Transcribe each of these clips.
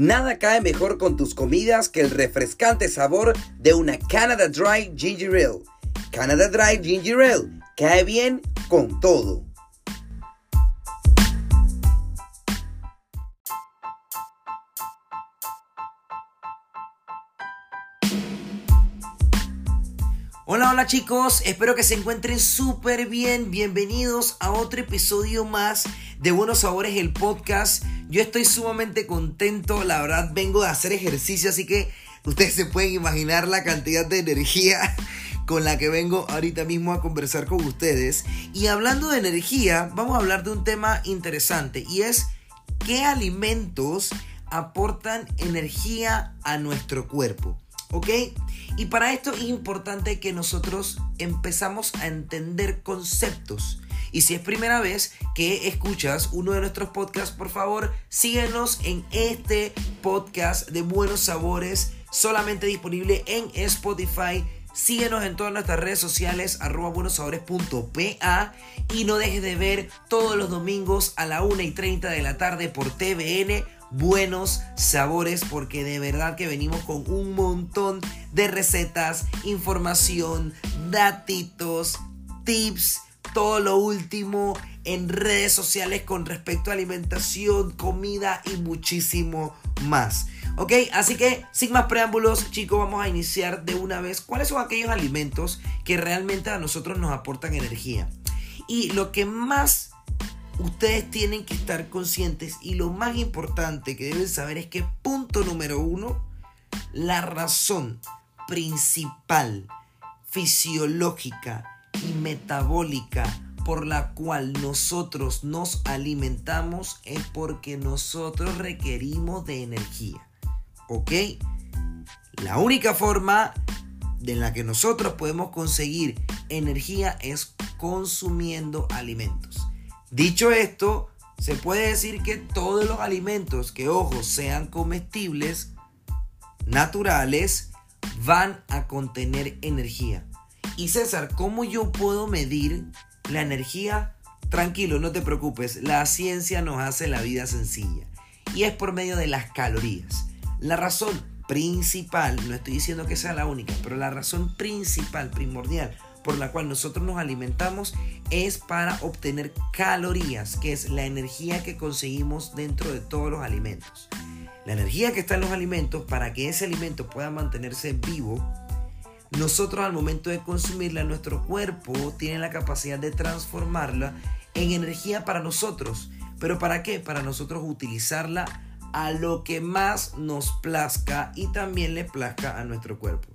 Nada cae mejor con tus comidas que el refrescante sabor de una Canada Dry Ginger Ale. Canada Dry Ginger Ale cae bien con todo. Hola, hola chicos, espero que se encuentren súper bien. Bienvenidos a otro episodio más de Buenos Sabores, el podcast. Yo estoy sumamente contento, la verdad vengo de hacer ejercicio, así que ustedes se pueden imaginar la cantidad de energía con la que vengo ahorita mismo a conversar con ustedes. Y hablando de energía, vamos a hablar de un tema interesante y es qué alimentos aportan energía a nuestro cuerpo. ¿Ok? Y para esto es importante que nosotros empezamos a entender conceptos. Y si es primera vez que escuchas uno de nuestros podcasts, por favor, síguenos en este podcast de buenos sabores, solamente disponible en Spotify. Síguenos en todas nuestras redes sociales, arroba buenosabores.pa y no dejes de ver todos los domingos a la 1 y 30 de la tarde por TVN buenos sabores porque de verdad que venimos con un montón de recetas, información, datitos, tips, todo lo último en redes sociales con respecto a alimentación, comida y muchísimo más. Ok, así que sin más preámbulos, chicos, vamos a iniciar de una vez. ¿Cuáles son aquellos alimentos que realmente a nosotros nos aportan energía? Y lo que más ustedes tienen que estar conscientes y lo más importante que deben saber es que punto número uno, la razón principal, fisiológica y metabólica por la cual nosotros nos alimentamos es porque nosotros requerimos de energía. ¿Ok? La única forma de la que nosotros podemos conseguir energía es consumiendo alimentos. Dicho esto, se puede decir que todos los alimentos que, ojo, sean comestibles, naturales, van a contener energía. Y César, ¿cómo yo puedo medir la energía? Tranquilo, no te preocupes, la ciencia nos hace la vida sencilla. Y es por medio de las calorías. La razón principal, no estoy diciendo que sea la única, pero la razón principal, primordial, por la cual nosotros nos alimentamos es para obtener calorías, que es la energía que conseguimos dentro de todos los alimentos. La energía que está en los alimentos, para que ese alimento pueda mantenerse vivo, nosotros al momento de consumirla, nuestro cuerpo tiene la capacidad de transformarla en energía para nosotros. ¿Pero para qué? Para nosotros utilizarla a lo que más nos plazca y también le plazca a nuestro cuerpo.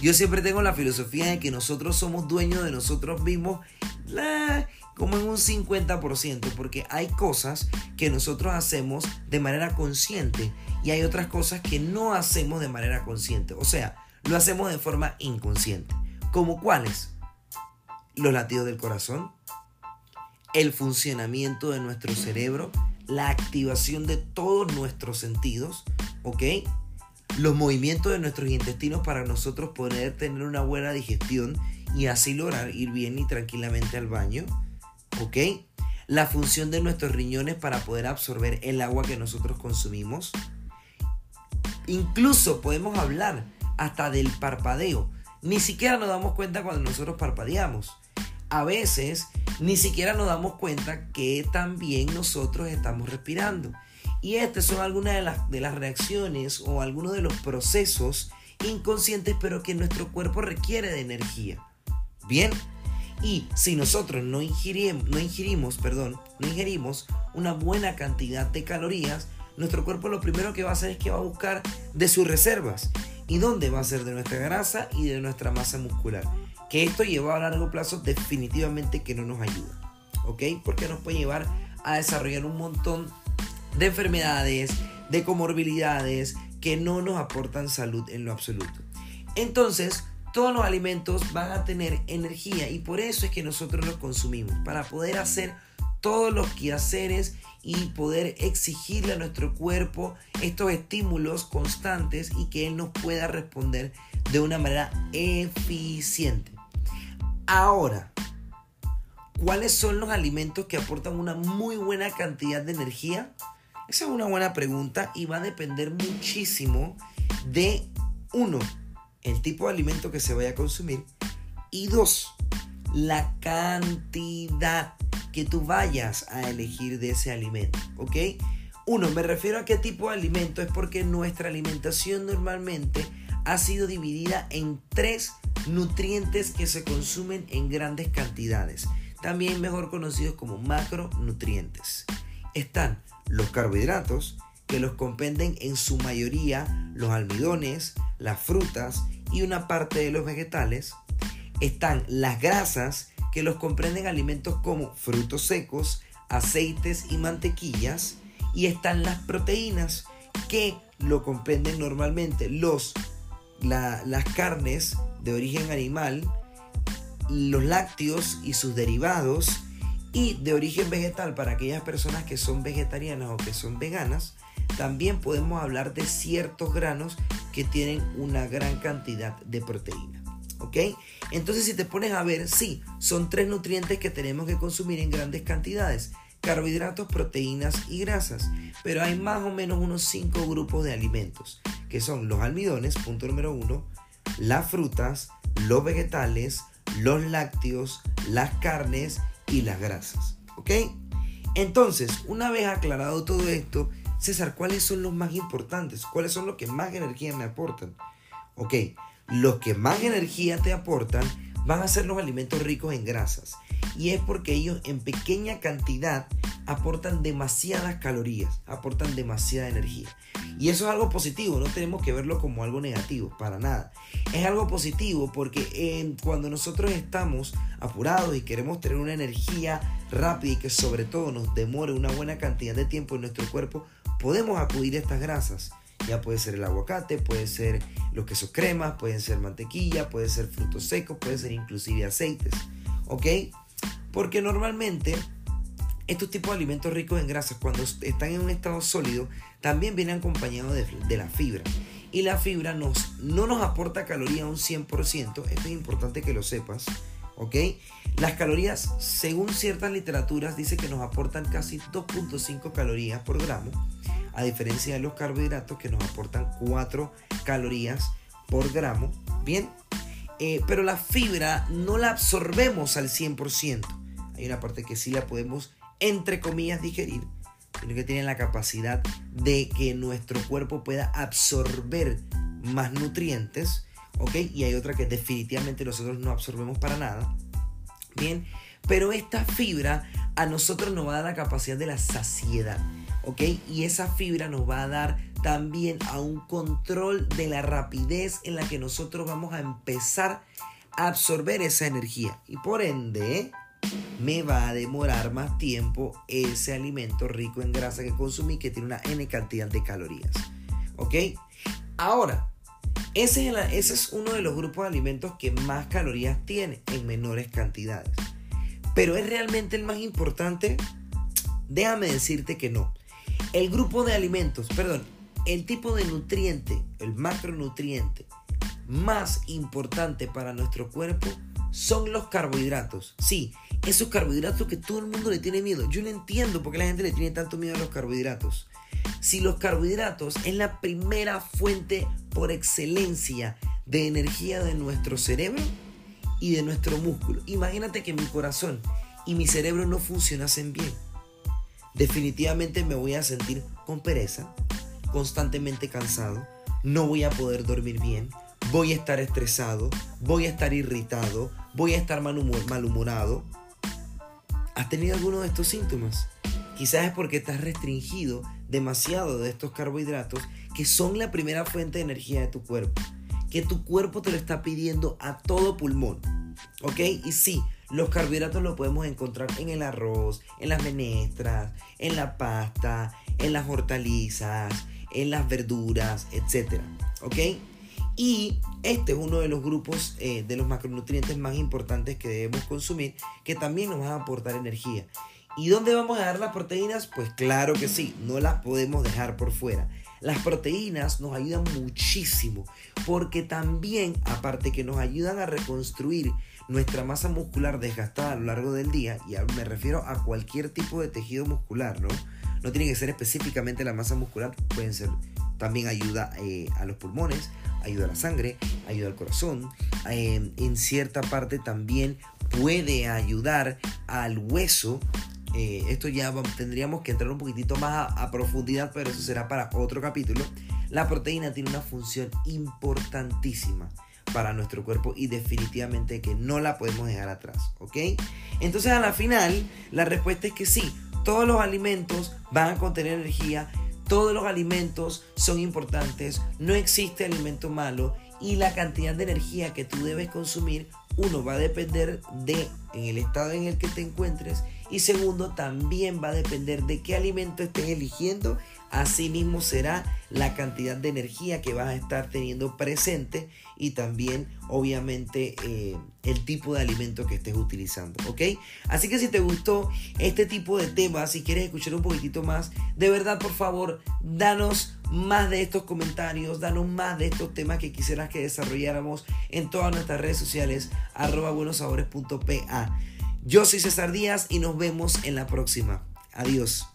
Yo siempre tengo la filosofía de que nosotros somos dueños de nosotros mismos como en un 50%, porque hay cosas que nosotros hacemos de manera consciente y hay otras cosas que no hacemos de manera consciente. O sea, lo hacemos de forma inconsciente. ¿Como cuáles? Los latidos del corazón, el funcionamiento de nuestro cerebro, la activación de todos nuestros sentidos, ¿ok? los movimientos de nuestros intestinos para nosotros poder tener una buena digestión y así lograr ir bien y tranquilamente al baño. ¿Ok? La función de nuestros riñones para poder absorber el agua que nosotros consumimos. Incluso podemos hablar hasta del parpadeo. Ni siquiera nos damos cuenta cuando nosotros parpadeamos. A veces ni siquiera nos damos cuenta que también nosotros estamos respirando. Y estas son algunas de las, de las reacciones o algunos de los procesos inconscientes, pero que nuestro cuerpo requiere de energía. Bien, y si nosotros no no ingerimos, perdón, no ingerimos una buena cantidad de calorías, nuestro cuerpo lo primero que va a hacer es que va a buscar de sus reservas. ¿Y dónde va a ser? De nuestra grasa y de nuestra masa muscular. Que esto lleva a largo plazo definitivamente que no nos ayuda. ¿Ok? Porque nos puede llevar a desarrollar un montón de enfermedades, de comorbilidades que no nos aportan salud en lo absoluto. Entonces, todos los alimentos van a tener energía y por eso es que nosotros los consumimos, para poder hacer todos los quehaceres y poder exigirle a nuestro cuerpo estos estímulos constantes y que él nos pueda responder de una manera eficiente. Ahora, ¿cuáles son los alimentos que aportan una muy buena cantidad de energía? Esa es una buena pregunta y va a depender muchísimo de uno, el tipo de alimento que se vaya a consumir y dos, la cantidad que tú vayas a elegir de ese alimento, ¿ok? Uno, me refiero a qué tipo de alimento es porque nuestra alimentación normalmente ha sido dividida en tres nutrientes que se consumen en grandes cantidades, también mejor conocidos como macronutrientes. Están los carbohidratos, que los comprenden en su mayoría los almidones, las frutas y una parte de los vegetales. Están las grasas, que los comprenden alimentos como frutos secos, aceites y mantequillas. Y están las proteínas, que lo comprenden normalmente los, las carnes de origen animal, los lácteos y sus derivados, y de origen vegetal para aquellas personas que son vegetarianas o que son veganas, también podemos hablar de ciertos granos que tienen una gran cantidad de proteína. ¿Ok? Entonces si te pones a ver, sí, son tres nutrientes que tenemos que consumir en grandes cantidades. Carbohidratos, proteínas y grasas. Pero hay más o menos unos cinco grupos de alimentos, que son los almidones, punto número uno, las frutas, los vegetales, los lácteos, las carnes y las grasas. ¿Ok? Entonces, una vez aclarado todo esto, César, ¿cuáles son los más importantes? ¿Cuáles son los que más energía me aportan? Ok, los que más energía te aportan van a ser los alimentos ricos en grasas. Y es porque ellos en pequeña cantidad aportan demasiadas calorías, aportan demasiada energía. Y eso es algo positivo, no tenemos que verlo como algo negativo, para nada. Es algo positivo porque cuando nosotros estamos apurados y queremos tener una energía rápida y que sobre todo nos demore una buena cantidad de tiempo en nuestro cuerpo, podemos acudir a estas grasas. Ya puede ser el aguacate, puede ser los quesos cremas, pueden ser mantequilla, puede ser frutos secos, puede ser inclusive aceites. ¿Ok? Porque normalmente estos tipos de alimentos ricos en grasas, cuando están en un estado sólido, también vienen acompañados de, la fibra. Y la fibra nos, no nos aporta caloría un 100%, esto es importante que lo sepas. ¿Ok? Las calorías, según ciertas literaturas, dice que nos aportan casi 2.5 calorías por gramo a diferencia de los carbohidratos que nos aportan 4 calorías por gramo. Bien, eh, pero la fibra no la absorbemos al 100%. Hay una parte que sí la podemos, entre comillas, digerir, sino que tiene la capacidad de que nuestro cuerpo pueda absorber más nutrientes, ¿ok? Y hay otra que definitivamente nosotros no absorbemos para nada. Bien, pero esta fibra a nosotros nos va a dar la capacidad de la saciedad. ¿Ok? Y esa fibra nos va a dar también a un control de la rapidez en la que nosotros vamos a empezar a absorber esa energía. Y por ende, me va a demorar más tiempo ese alimento rico en grasa que consumí que tiene una N cantidad de calorías. ¿Ok? Ahora, ese es, ese es uno de los grupos de alimentos que más calorías tiene en menores cantidades. Pero es realmente el más importante. Déjame decirte que no. El grupo de alimentos, perdón, el tipo de nutriente, el macronutriente más importante para nuestro cuerpo son los carbohidratos. Sí, esos carbohidratos que todo el mundo le tiene miedo. Yo no entiendo por qué la gente le tiene tanto miedo a los carbohidratos. Si los carbohidratos es la primera fuente por excelencia de energía de nuestro cerebro y de nuestro músculo. Imagínate que mi corazón y mi cerebro no funcionasen bien definitivamente me voy a sentir con pereza, constantemente cansado, no voy a poder dormir bien, voy a estar estresado, voy a estar irritado, voy a estar malhumorado. ¿Has tenido alguno de estos síntomas? Quizás es porque estás restringido demasiado de estos carbohidratos que son la primera fuente de energía de tu cuerpo. Que tu cuerpo te lo está pidiendo a todo pulmón. ¿Ok? Y sí, los carbohidratos los podemos encontrar en el arroz, en las menestras, en la pasta, en las hortalizas, en las verduras, etc. ¿Ok? Y este es uno de los grupos eh, de los macronutrientes más importantes que debemos consumir, que también nos van a aportar energía. ¿Y dónde vamos a dar las proteínas? Pues claro que sí, no las podemos dejar por fuera. Las proteínas nos ayudan muchísimo porque también, aparte que nos ayudan a reconstruir nuestra masa muscular desgastada a lo largo del día, y me refiero a cualquier tipo de tejido muscular, ¿no? No tiene que ser específicamente la masa muscular, pueden ser, también ayuda eh, a los pulmones, ayuda a la sangre, ayuda al corazón, eh, en cierta parte también puede ayudar al hueso. Eh, esto ya tendríamos que entrar un poquitito más a, profundidad, pero eso será para otro capítulo. La proteína tiene una función importantísima para nuestro cuerpo y definitivamente que no la podemos dejar atrás, ¿ok? Entonces a la final la respuesta es que sí, todos los alimentos van a contener energía, todos los alimentos son importantes, no existe alimento malo y la cantidad de energía que tú debes consumir, uno va a depender de en el estado en el que te encuentres y segundo también va a depender de qué alimento estés eligiendo Asimismo será la cantidad de energía que vas a estar teniendo presente y también obviamente eh, el tipo de alimento que estés utilizando. Así que si te gustó este tipo de temas, si quieres escuchar un poquitito más, de verdad por favor, danos más de estos comentarios, danos más de estos temas que quisieras que desarrolláramos en todas nuestras redes sociales, arroba buenosabores.pa. Yo soy César Díaz y nos vemos en la próxima. Adiós.